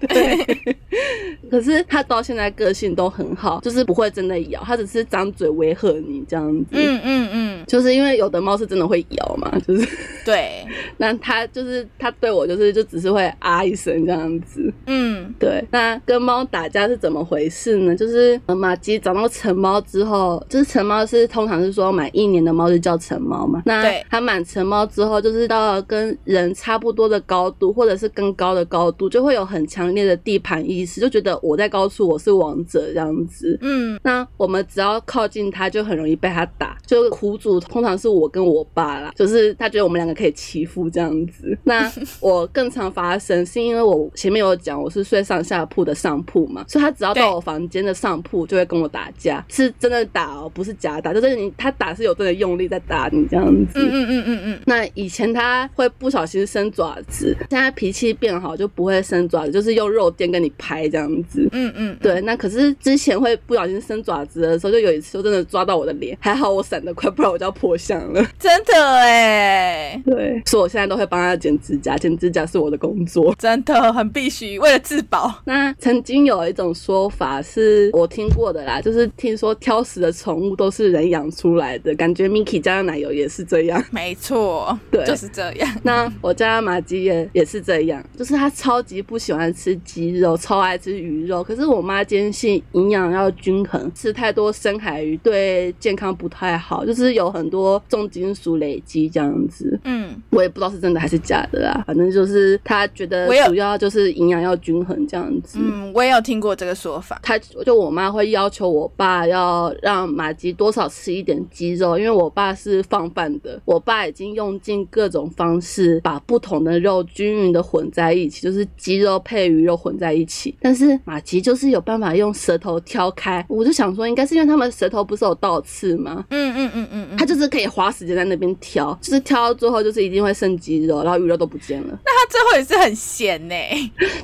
可是他到现在个性都很好，就是不会真的咬，他只是张嘴威吓你这样子。嗯嗯嗯，就是因为有的猫是真的会咬嘛，就是对，那他就是他对我就是就只是会啊一声这样子。嗯对，那跟猫打架是怎么回事呢？就是呃马吉找到成猫之后，就是成猫是通常是说满一年的猫就叫成猫嘛。那对它满成猫之后，就是到了跟人差不多的高度，或者是更高的高度，就会有很强烈的地盘意识，就觉得我在高处，我是王者这样子。嗯那我们只要靠近他，就很容易被他打。就苦主通常是我跟我爸啦，就是他觉得我们两个可以欺负这样子。那我更常发生，是因为我前面有讲我是睡上下铺的上铺嘛，所以他只要到我房间的上铺就会跟我打架，是真的打哦，不是假打，就是你他打是有真的用力在打你这样子。嗯嗯嗯嗯嗯，那以前他会不小心伸爪子，现在脾气变好就不会伸爪子，就是用肉垫跟你拍这样子。嗯嗯，对，那可是之前会不小心伸爪子的时候，就有一次就真的抓到我的脸，还好我闪得快，不然我就要破相了。真的哎，对，所以我现在都会帮他剪指甲，剪指甲是我的工作。真的很必须，为了自保。那曾经有一种说法是我听过的啦，就是听说挑食的宠物都是人养出来的，感觉 Miki 加的奶油也是这样。没错，对就是这这样。那我家马吉也也是这样，就是他超级不喜欢吃鸡肉，超爱吃鱼肉。可是我妈坚信营养要均衡，吃太多深海鱼对健康不太好，就是有很多重金属累积这样子。嗯，我也不知道是真的还是假的啦，反正就是他觉得主要就是营养要均衡这样子。嗯，我也有听过这个说法。他就我妈会要求我爸要让马吉多少吃一点鸡肉，因为我爸是放饭的，我爸已经用尽各种方式把不同的肉均匀的混在一起，就是鸡肉配鱼肉混在一起。但是马吉就是有办法用舌头挑开，我就想说，应该是因为他们舌头不是有倒刺吗？嗯嗯嗯嗯嗯，他就是可以花时间在那边挑，就是挑到最后就是一定会剩鸡肉，然后鱼肉都不见了。那他最后也是很闲呢、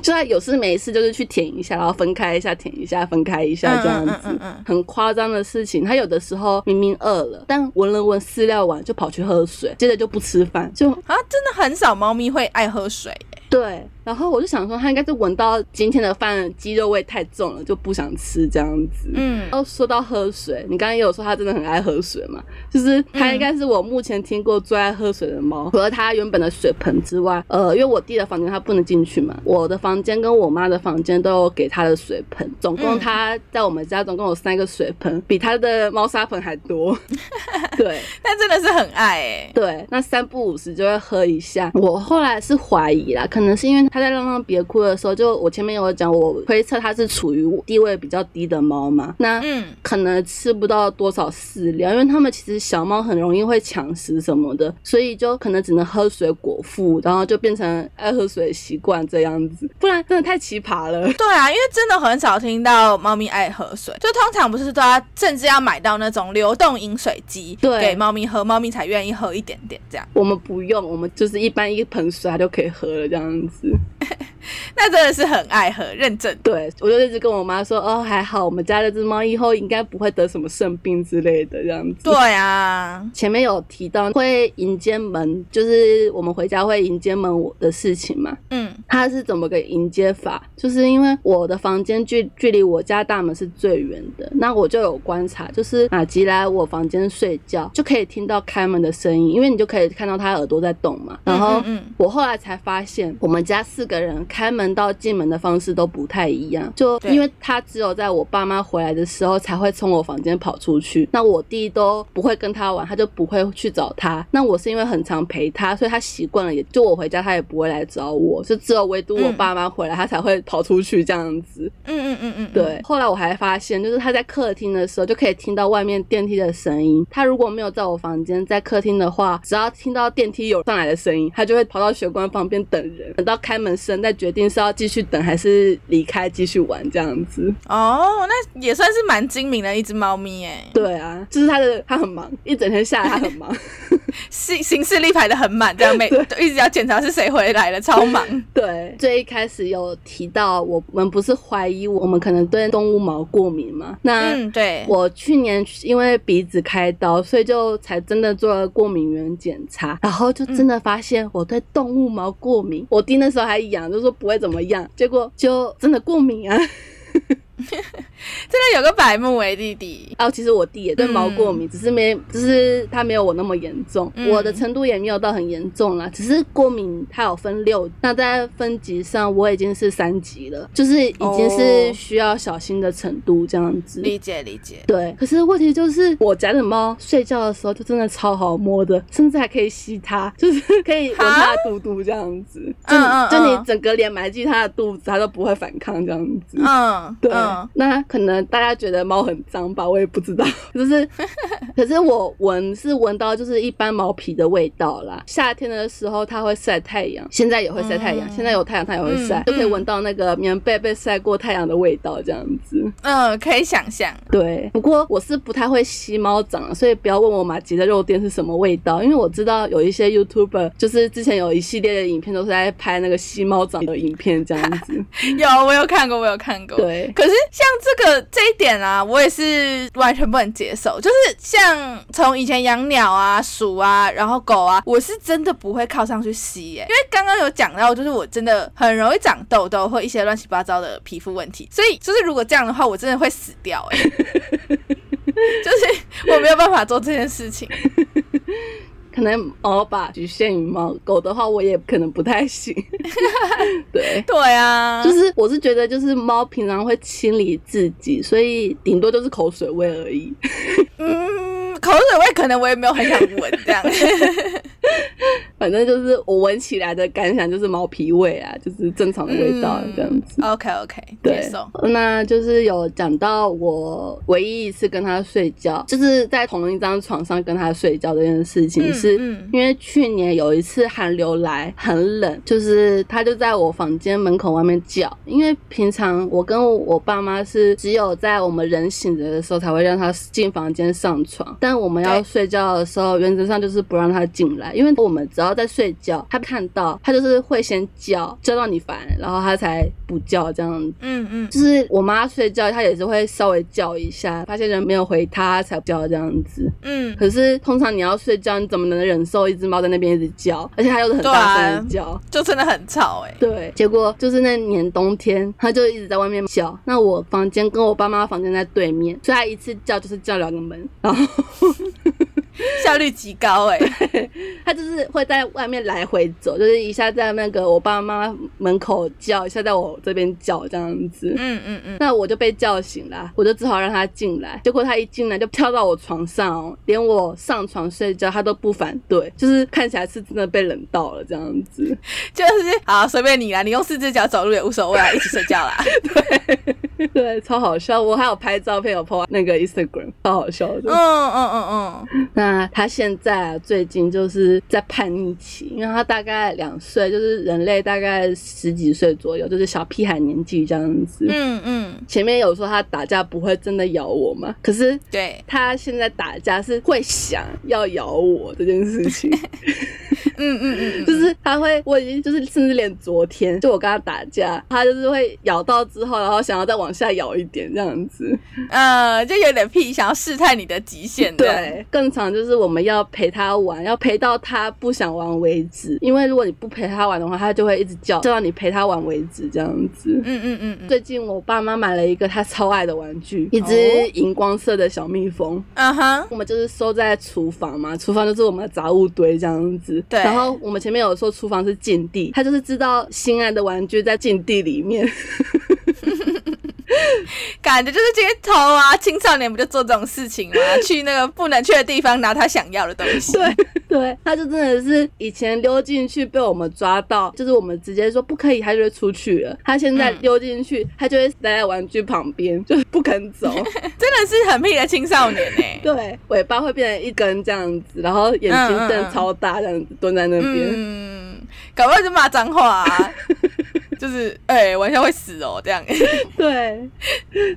就他有事没事就是去舔一下，然后分开一下，舔一下，分开一下这样子，嗯嗯嗯嗯很夸张的事情。他有的时候明明饿了，但闻了闻饲料碗就跑去喝水，接着就不吃饭，就啊，真的很少猫咪会爱喝水耶。对。然后我就想说，他应该是闻到今天的饭鸡肉味太重了，就不想吃这样子。嗯然后说到喝水，你刚刚也有说他真的很爱喝水嘛，就是他应该是我目前听过最爱喝水的猫。除了他原本的水盆之外，呃，因为我弟的房间他不能进去嘛，我的房间跟我妈的房间都有给他的水盆，总共嗯他在我们家总共有三个水盆，比他的猫砂盆还多。对但真的是很爱哎。对，那三不五时就会喝一下。我后来是怀疑啦，可能是因为他在浪浪别哭的时候，就我前面有讲，我推测它是处于地位比较低的猫嘛，那。嗯，可能吃不到多少饲料，因为它们其实小猫很容易会抢食什么的，所以就可能只能喝水果腹，然后就变成爱喝水的习惯这样子，不然真的太奇葩了。对啊，因为真的很少听到猫咪爱喝水，就通常不是都要甚至要买到那种流动饮水机，对给猫咪喝，猫咪才愿意喝一点点这样。我们不用，我们就是一般一盆水它就可以喝了这样子。那真的是很爱喝，认真。对，我就一直跟我妈说，哦，还好我们家这只猫以后应该不会得什么肾病之类的这样子。对啊，前面有提到会迎接门，就是我们回家会迎接门的事情嘛。嗯它是怎么个迎接法？就是因为我的房间距距离我家大门是最远的，那我就有观察，就是马吉来我房间睡觉，就可以听到开门的声音，因为你就可以看到他耳朵在动嘛。然后嗯我后来才发现，我们家四个人开门到进门的方式都不太一样，就因为他只有在我爸妈回来的时候才会从我房间跑出去，那我弟都不会跟他玩，他就不会去找他。那我是因为很常陪他，所以他习惯了，也就我回家他也不会来找我，就只有唯独我嗯爸妈回来，他才会跑出去这样子。嗯嗯嗯嗯，对，后来我还发现，就是他在客厅的时候就可以听到外面电梯的声音。他如果没有在我房间，在客厅的话，只要听到电梯有上来的声音，他就会跑到玄关旁边等人，等到开门声再决定是要继续等还是离开继续玩这样子。哦，那也算是蛮精明的一只猫咪哎，对啊，就是它的它很忙，一整天下来它很忙。行行事历排的很满，这样每 一直要检查是谁回来了，超忙。对，最一开始有提到我们不是怀疑我们可能对动物毛过敏吗？那嗯，对，我去年因为鼻子开刀，所以就才真的做了过敏原检查，然后就真的发现我对动物毛过敏。我弟那时候还痒，就说不会怎么样，结果就真的过敏啊。真的有个白目哎，弟弟。哦，其实我弟也对猫过敏，只是没，只是他没有我那么严重，嗯我的程度也没有到很严重啦。只是过敏它有分六，那在分级上我已经是三级了，就是已经是哦需要小心的程度这样子。理解理解，对，可是问题就是我家的猫睡觉的时候就真的超好摸的，甚至还可以吸它，就是可以闻它的肚肚这样子，就就你嗯整个脸埋进它的肚子，它都不会反抗这样子。嗯，对，嗯那可能大家觉得猫很脏吧，我也不知道。就是，可是我闻是闻到就是一般毛皮的味道啦。夏天的时候它会晒太阳，现在也会晒太阳，嗯现在有太阳它也会晒，嗯就可以闻到那个棉被被晒过太阳的味道，这样子。嗯，可以想象。对，不过我是不太会吸猫掌，所以不要问我马吉的肉垫是什么味道，因为我知道有一些 YouTuber 就是之前有一系列的影片都是在拍那个吸猫掌的影片这样子。有，我有看过，我有看过。对，可是像这个这一点啊，我也是完全不能接受。就是像从以前养鸟啊、鼠啊，然后狗啊，我是真的不会靠上去吸耶，因为刚刚有讲到，就是我真的很容易长痘痘或一些乱七八糟的皮肤问题，所以 就是如果这样的话，我真的会死掉哎。就是我没有办法做这件事情。可能猫吧局限于猫，狗的话我也可能不太行。对，对啊，就是我是觉得就是猫平常会清理自己，所以顶多就是口水味而已。嗯，口水味可能我也没有很想闻这样。反正就是我闻起来的感想就是毛皮味啊，就是正常的味道这样子。OK OK，对。，那就是有讲到我唯一一次跟他睡觉，就是在同一张床上跟他睡觉这件事情，嗯是嗯因为去年有一次寒流来很冷，就是他就在我房间门口外面叫，因为平常我跟我爸妈是只有在我们人醒着的时候才会让他进房间上床，但我们要睡觉的时候，原则上就是不让它进来，因为我们只要在睡觉，它看到它就是会先叫，叫到你烦，然后它才不叫这样子。嗯嗯，就是我妈睡觉，她也是会稍微叫一下，发现人没有回她才叫这样子。嗯，可是通常你要睡觉，你怎么能忍受一只猫在那边一直叫，而且它又是很大声的叫？就真的很吵哎、对，结果就是那年冬天，它就一直在外面叫。那我房间跟我爸妈房间在对面，所以它一次叫就是叫两个门，然后 效率极高哎、他就是会在外面来回走，就是一下在那个我爸妈门口叫，一下在我这边叫这样子。嗯嗯嗯，那我就被叫醒了，我就只好让他进来。结果他一进来就跳到我床上哦，连我上床睡觉他都不反对，就是看起来是真的被冷到了这样子。就是好随便你啦，你用四只脚走路也无所谓啊，一起睡觉啦。对，超好笑。我还有拍照片，有 po 那个 Instagram，超好笑的。嗯嗯嗯嗯，那他现在啊，最近就是在叛逆期，因为他大概两岁，就是人类大概十几岁左右，就是小屁孩年纪这样子。嗯嗯，前面有说他打架不会真的咬我嘛，可是对，他现在打架是会想要咬我这件事情，嗯嗯嗯就嗯，是他会，我已经就是甚至连昨天就我跟他打架，他就是会咬到之后，然后想要再往下咬一点这样子。呃，就有点屁，想要试探你的极限。对，更长就是我们要陪他玩，要陪到他不想玩为止。因为如果你不陪他玩的话，他就会一直叫，叫到你陪他玩为止这样子。嗯嗯嗯嗯，最近我爸妈买了一个他超爱的玩具，一只哦荧光色的小蜜蜂。嗯哼，我们就是收在厨房嘛，厨房就是我们的杂物堆这样子。对然后我们前面有说厨房是禁地，他就是知道心爱的玩具在禁地里面。感觉就是街头啊，青少年不就做这种事情吗？去那个不能去的地方拿他想要的东西。对对，他就真的是以前溜进去被我们抓到，就是我们直接说不可以，他就会出去了。他现在嗯溜进去，他就会待在玩具旁边，就是不肯走。真的是很屁的青少年哎、对，尾巴会变成一根这样子，然后眼睛瞪嗯嗯嗯超大，这样子蹲在那边。嗯，搞不好就骂脏话、啊，就是哎、玩笑会死哦，这样。对，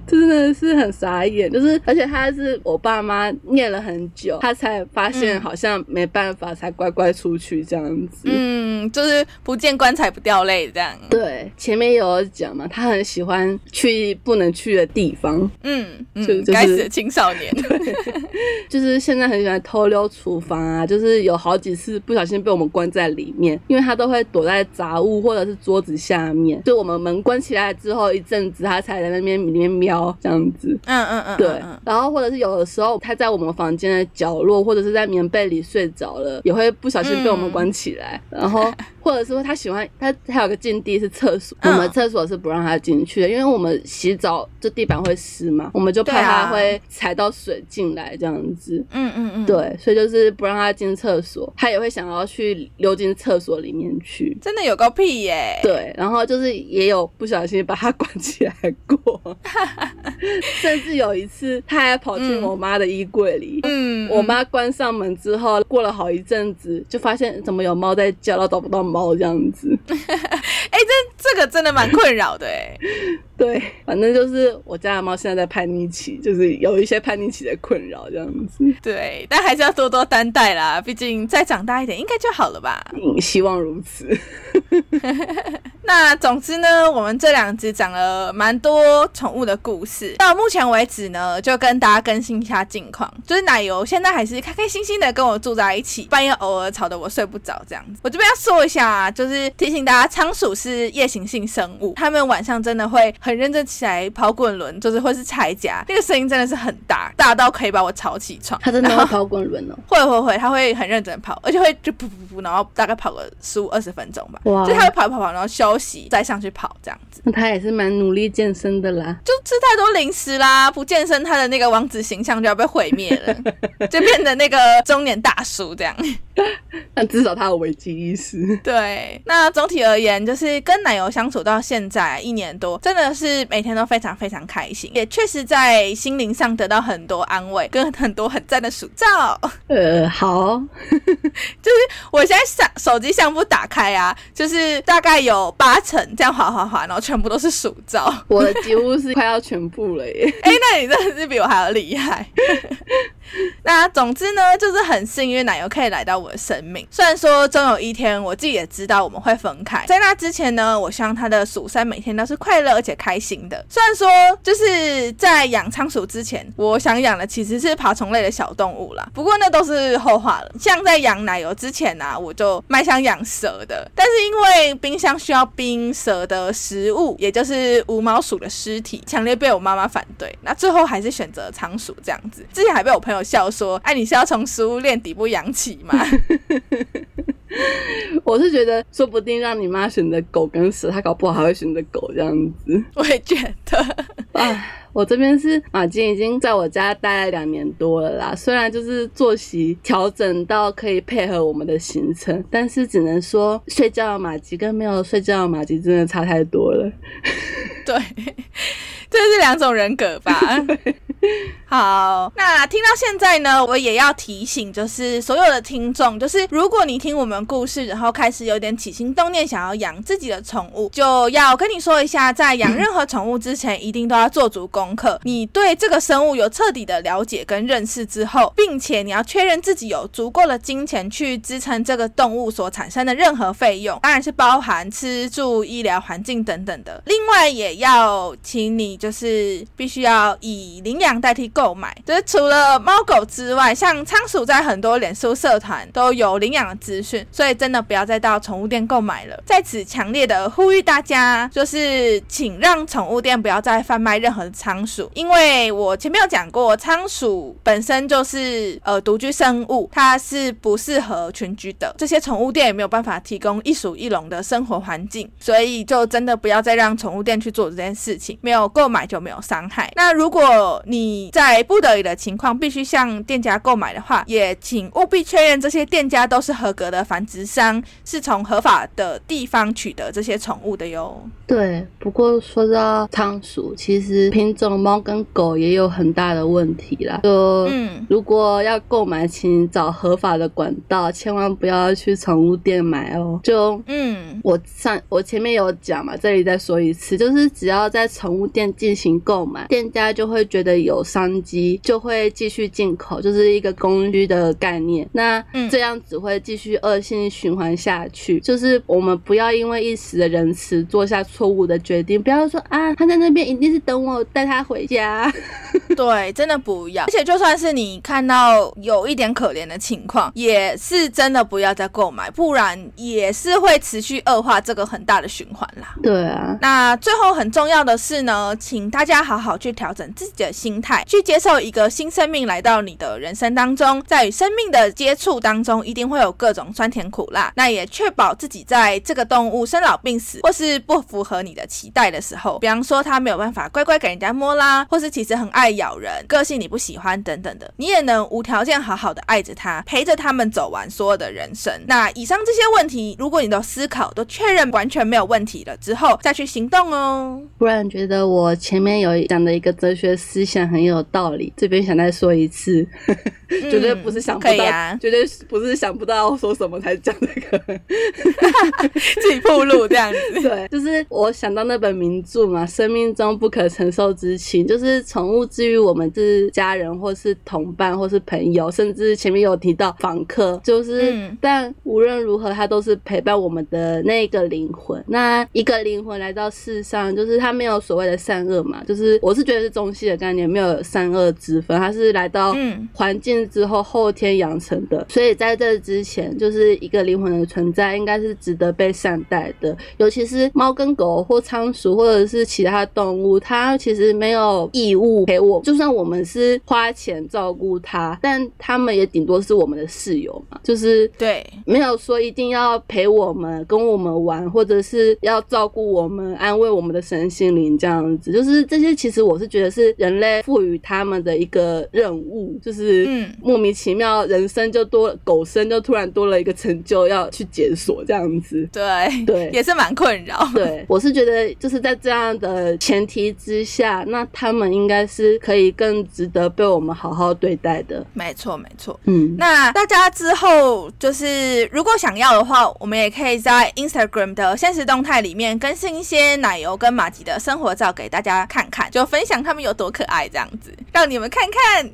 真的是很傻眼，就是而且他是我爸妈念了很久，他才发现嗯好像没办法，才乖乖出去这样子。嗯，就是不见棺材不掉泪这样。对，前面有讲嘛，他很喜欢去不能去的地方，嗯嗯，就就是该死的青少年。对 就是现在很喜欢偷溜厨房啊，就是有好几次不小心被我们关在里面，因为他都会躲在杂物或者是桌子下面，就我们门关起来之后一阵子，他才在那边里面瞄这样子。嗯嗯嗯，对嗯，然后或者是有的时候他在我们房间的角落，或者是在棉被里睡着了，也会不小心被我们关起来。然后或者是说他喜欢他还有个禁地是厕所，嗯我们厕所是不让他进去的，因为我们洗澡就地板会湿嘛，我们就怕他会踩到水进来这样子。嗯嗯嗯，，对，所以就是不让他进厕所，他也会想要去溜进厕所里面去。真的有个屁耶。对，然后就是也有不小心把他关起来过，甚至有一次他还跑进嗯我妈的衣柜里。嗯，我妈关上门之后，过了好一阵子，就发现怎么有猫在叫，然后找不到猫这样子。哎、这这个真的蛮困扰的哎。对，反正就是我家的猫现在在叛逆期，就是有一些叛逆期的困扰这样子。对，但还是要多多担待啦，毕竟再长大一点应该就好了吧。嗯，希望如此。那总之呢，我们这两集讲了蛮多宠物的故事。到目前为止呢，就跟大家更新一下近况，就是奶油现在还是开开心心的跟我住在一起，半夜偶尔吵得我睡不着这样子。我这边要说一下，啊，就是提醒大家，仓鼠是夜行性生物，它们晚上真的会很认真起来跑滚轮，就是会是踩夹，那个声音真的是很大，大到可以把我吵起床。它真的会跑滚轮哦？会会会，它会很认真跑，而且会就噗噗噗，然后大概跑个十五二十分钟吧。哇！就它会跑跑跑，然后休息再上去跑这样子。那它也是蛮努力健身的啦，就吃太多零食啦，不健身，它的那个王子形象就要被毁灭了，就变成那个中年大叔这样。但至少他有危机意识。对，那总体而言，就是跟奶油相处到现在一年多，真的是每天都非常非常开心，也确实在心灵上得到很多安慰，跟很多很赞的鼠照。呃，好，就是我现在相手机相簿打开啊，就是大概有八成这样滑滑滑，然后全部都是数照。我的几乎是快要全部了耶。哎，那你真的是比我还要厉害。那总之呢，就是很幸运奶油可以来到我的生命。虽然说终有一天，我自己也知道我们会分开。在那之前呢，我希望他的鼠山每天都是快乐而且开心的。虽然说就是在养仓鼠之前，我想养的其实是爬虫类的小动物啦。不过那都是后话了。像在养奶油之前呢，我就蛮想养蛇的。但是因为冰箱需要冰蛇的食物，也就是无毛鼠的尸体，强烈被我妈妈反对。那最后还是选择仓鼠这样子。之前还被我朋友笑说：“哎，你是要从食物链底部养起吗？” 我是觉得，说不定让你妈选择狗跟蛇，她搞不好还会选择狗这样子。我也觉得，哎，我这边是马金，已经在我家待了两年多了啦。虽然就是作息调整到可以配合我们的行程，但是只能说睡觉的马吉跟没有睡觉的马吉真的差太多了。对，这是两种人格吧。好，那听到现在呢，我也要提醒，就是所有的听众，就是如果你听我们故事，然后开始有点起心动念，想要养自己的宠物，就要跟你说一下，在养任何宠物之前，一定都要做足功课。你对这个生物有彻底的了解跟认识之后，并且你要确认自己有足够的金钱去支撑这个动物所产生的任何费用，当然是包含吃住、医疗、环境等等的。另外，也要请你就是必须要以领养代替。购买就是除了猫狗之外，像仓鼠在很多脸书社团都有领养的资讯，所以真的不要再到宠物店购买了。在此强烈的呼吁大家，就是请让宠物店不要再贩卖任何的仓鼠，因为我前面有讲过，仓鼠本身就是呃独居生物，它是不适合群居的。这些宠物店也没有办法提供一鼠一笼的生活环境，所以就真的不要再让宠物店去做这件事情。没有购买就没有伤害。那如果你在在不得已的情况，必须向店家购买的话，也请务必确认这些店家都是合格的繁殖商，是从合法的地方取得这些宠物的哟。对，不过说到仓鼠，其实品种猫跟狗也有很大的问题啦。就嗯，如果要购买，请找合法的管道，千万不要去宠物店买哦。就嗯，我上我前面有讲嘛，这里再说一次，就是只要在宠物店进行购买，店家就会觉得有商。机就会继续进口，就是一个供需的概念。那这样只会继续恶性循环下去。就是我们不要因为一时的仁慈做下错误的决定，不要说啊，他在那边一定是等我带他回家。对，真的不要。而且就算是你看到有一点可怜的情况，也是真的不要再购买，不然也是会持续恶化这个很大的循环啦。对啊。那最后很重要的是呢，请大家好好去调整自己的心态，去。接受一个新生命来到你的人生当中，在与生命的接触当中，一定会有各种酸甜苦辣。那也确保自己在这个动物生老病死或是不符合你的期待的时候，比方说它没有办法乖乖给人家摸啦，或是其实很爱咬人，个性你不喜欢等等的，你也能无条件好好的爱着它，陪着他们走完所有的人生。那以上这些问题，如果你的思考都确认完全没有问题了之后，再去行动哦。不然觉得我 前面有讲的一个哲学思想很有道理，这边想再说一次，绝对不是想不到，绝对不是想不到要说什么才讲这个。自己铺路这样子。对，就是我想到那本名著嘛，《生命中不可承受之轻》，就是宠物治愈我们是家人，或是同伴，或是朋友，甚至前面有提到访客，就是，嗯但无论如何，它都是陪伴我们的那个灵魂。那一个灵魂来到世上，就是它没有所谓的善恶嘛，就是我是觉得是中西的概念，没有善恶之分，它是来到嗯环境之后后天养成的，所以在这之前，就是一个灵魂的存在，应该是值得被善待的。尤其是猫跟狗或仓鼠或者是其他动物，它其实没有义务陪我，就算我们是花钱照顾它，但它们也顶多是我们的室友嘛，就是对，没有说一定要陪我们、跟我们玩，或者是要照顾我们、安慰我们的身心灵这样子。就是这些，其实我是觉得是人类赋予他们的一个任务，就是嗯莫名其妙人生就多狗生就突然多了一个成就要去解锁这样子。对，对也是蛮困扰。对，我是觉得就是在这样的前提之下，那他们应该是可以更值得被我们好好对待的。没错，没错。嗯，那大家之后就是如果想要的话，我们也可以在 Instagram 的现实动态里面更新一些奶油跟马吉的生活照给大家看看，就分享他们有多可爱这样子，让你们看看。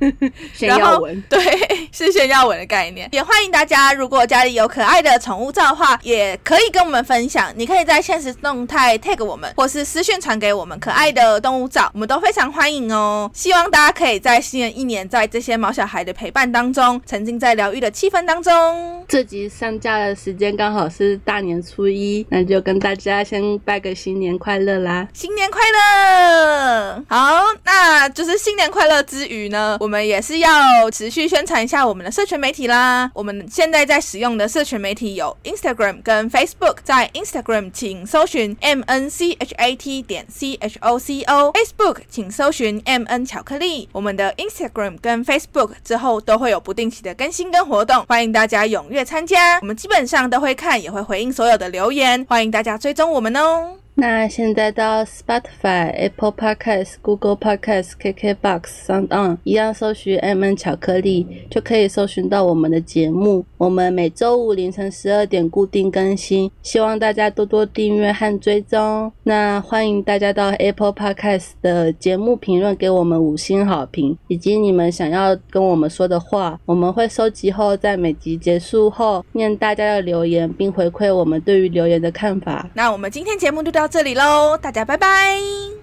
炫耀文。对，是炫耀文的概念。也欢迎大家，如果家里有可爱的宠物照的话，也可以跟我们分享。你可以在现实动态 tag 我们，或是私讯传给我们可爱的动物照，我们都非常欢迎哦。希望大家可以在新的一年，在这些毛小孩的陪伴当中，沉浸在疗愈的气氛当中。这集上架的时间刚好是大年初一，那就跟大家先拜个新年快乐啦！新年快快乐！好，那就是新年快乐之余呢，我们也是要持续宣传一下我们的社群媒体啦。我们现在在使用的社群媒体有 Instagram 跟 Facebook，在 Instagram 请搜寻 M N C H A T 点 C H O C O，Facebook 请搜寻 M N 巧克力。我们的 Instagram 跟 Facebook 之后都会有不定期的更新跟活动，欢迎大家踊跃参加。我们基本上都会看，也会回应所有的留言，欢迎大家追踪我们哦。那现在到 Spotify、Apple Podcast、Google Podcast、KKBox、Sound On 一样搜寻 M N 巧克力，就可以搜寻到我们的节目。我们每周五凌晨十二点固定更新，希望大家多多订阅和追踪。那欢迎大家到 Apple Podcast 的节目评论给我们五星好评，以及你们想要跟我们说的话，我们会收集后在每集结束后念大家的留言，并回馈我们对于留言的看法。那我们今天节目就到这里喽大家拜拜。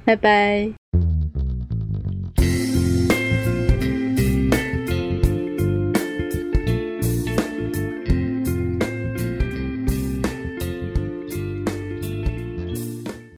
拜拜。